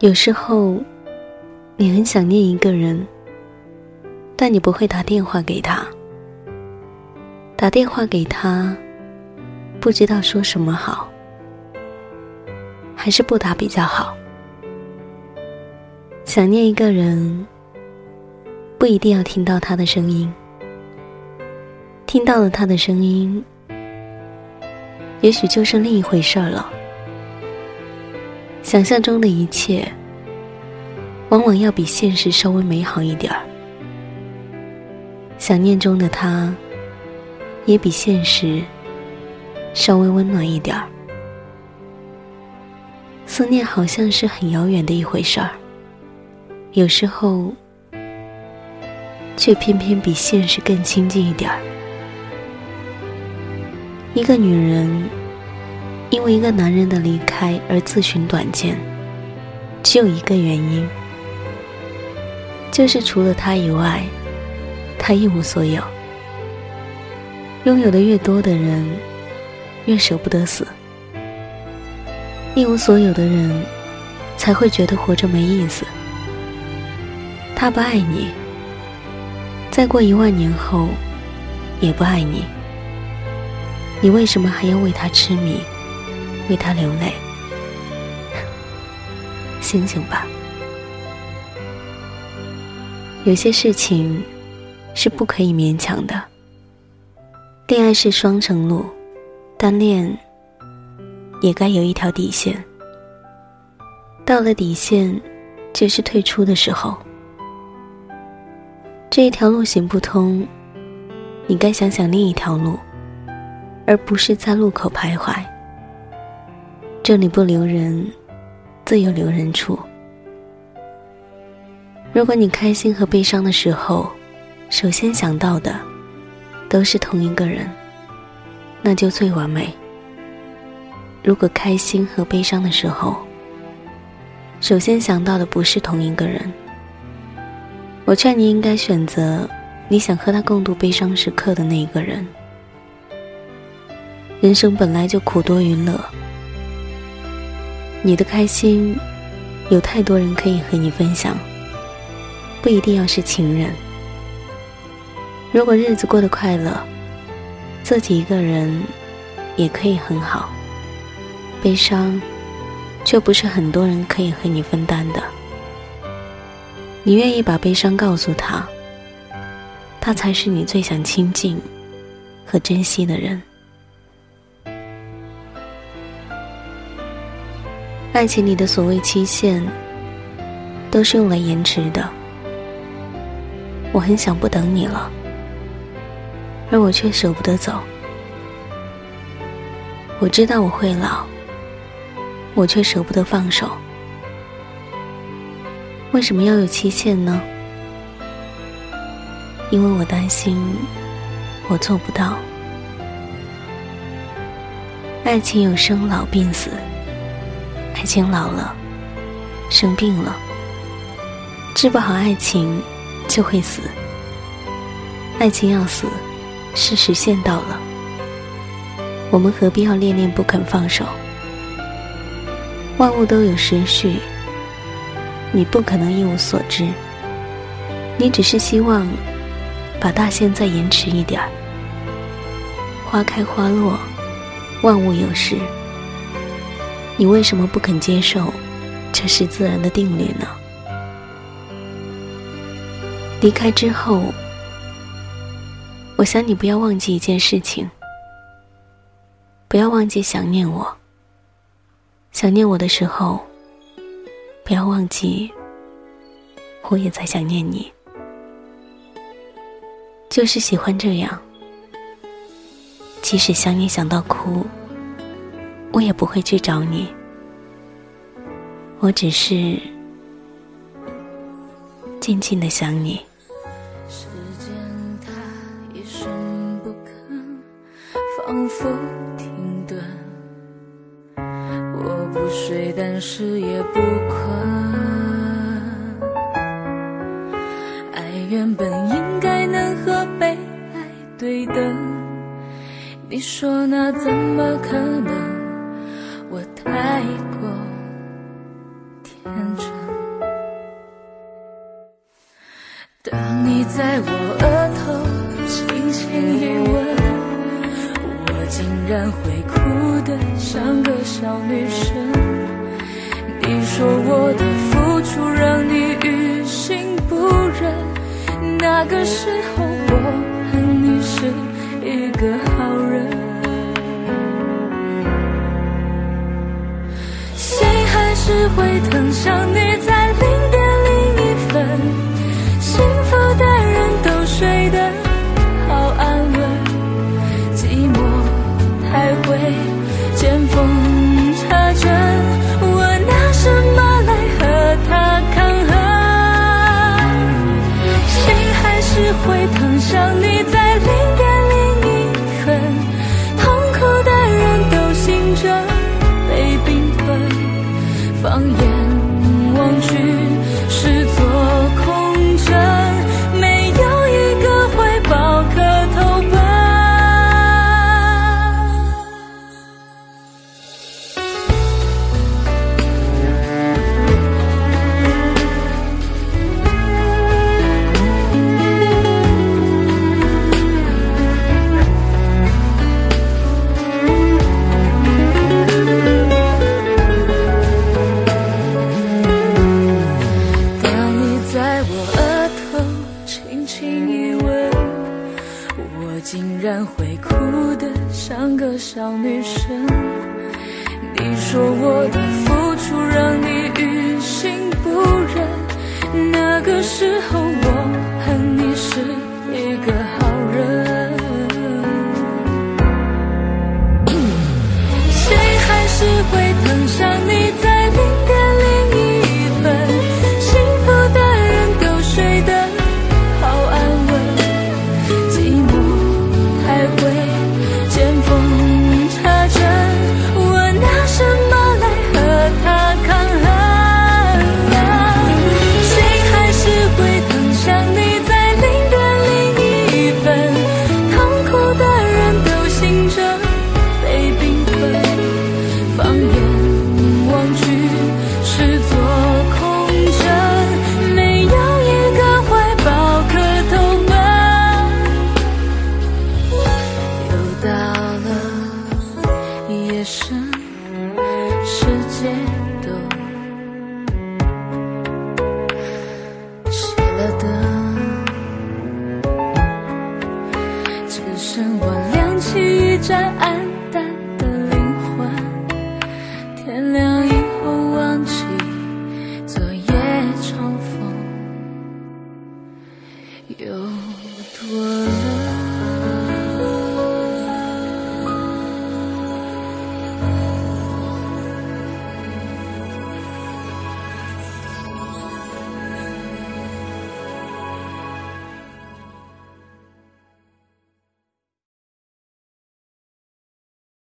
有时候，你很想念一个人，但你不会打电话给他。打电话给他，不知道说什么好，还是不打比较好。想念一个人，不一定要听到他的声音，听到了他的声音，也许就是另一回事儿了。想象中的一切，往往要比现实稍微美好一点儿。想念中的他，也比现实稍微温暖一点儿。思念好像是很遥远的一回事儿，有时候却偏偏比现实更亲近一点儿。一个女人。因为一个男人的离开而自寻短见，只有一个原因，就是除了他以外，他一无所有。拥有的越多的人，越舍不得死；一无所有的人，才会觉得活着没意思。他不爱你，再过一万年后，也不爱你。你为什么还要为他痴迷？为他流泪，醒醒吧！有些事情是不可以勉强的。恋爱是双程路，单恋也该有一条底线。到了底线，就是退出的时候。这一条路行不通，你该想想另一条路，而不是在路口徘徊。这里不留人，自有留人处。如果你开心和悲伤的时候，首先想到的都是同一个人，那就最完美。如果开心和悲伤的时候，首先想到的不是同一个人，我劝你应该选择你想和他共度悲伤时刻的那一个人。人生本来就苦多于乐。你的开心，有太多人可以和你分享，不一定要是情人。如果日子过得快乐，自己一个人也可以很好。悲伤，却不是很多人可以和你分担的。你愿意把悲伤告诉他，他才是你最想亲近和珍惜的人。爱情里的所谓期限，都是用来延迟的。我很想不等你了，而我却舍不得走。我知道我会老，我却舍不得放手。为什么要有期限呢？因为我担心我做不到。爱情有生老病死。爱情老了，生病了，治不好爱情就会死。爱情要死，是时限到了。我们何必要恋恋不肯放手？万物都有时序，你不可能一无所知。你只是希望把大限再延迟一点儿。花开花落，万物有时。你为什么不肯接受这是自然的定律呢？离开之后，我想你不要忘记一件事情，不要忘记想念我。想念我的时候，不要忘记我也在想念你。就是喜欢这样，即使想你想到哭。我也不会去找你，我只是静静的想你。时间它一声不吭，仿佛停顿。我不睡，但是也不困。爱原本应该能和被爱对等，你说那怎么可能？天真。当你在我额头轻轻一吻，我竟然会哭得像个小女生。你说我的付出让你于心不忍，那个时候我恨你是一个好人。只会疼，想你在。我竟然会哭得像个小女生。你说我的付出让你于心不忍，那个时候我恨你是一个。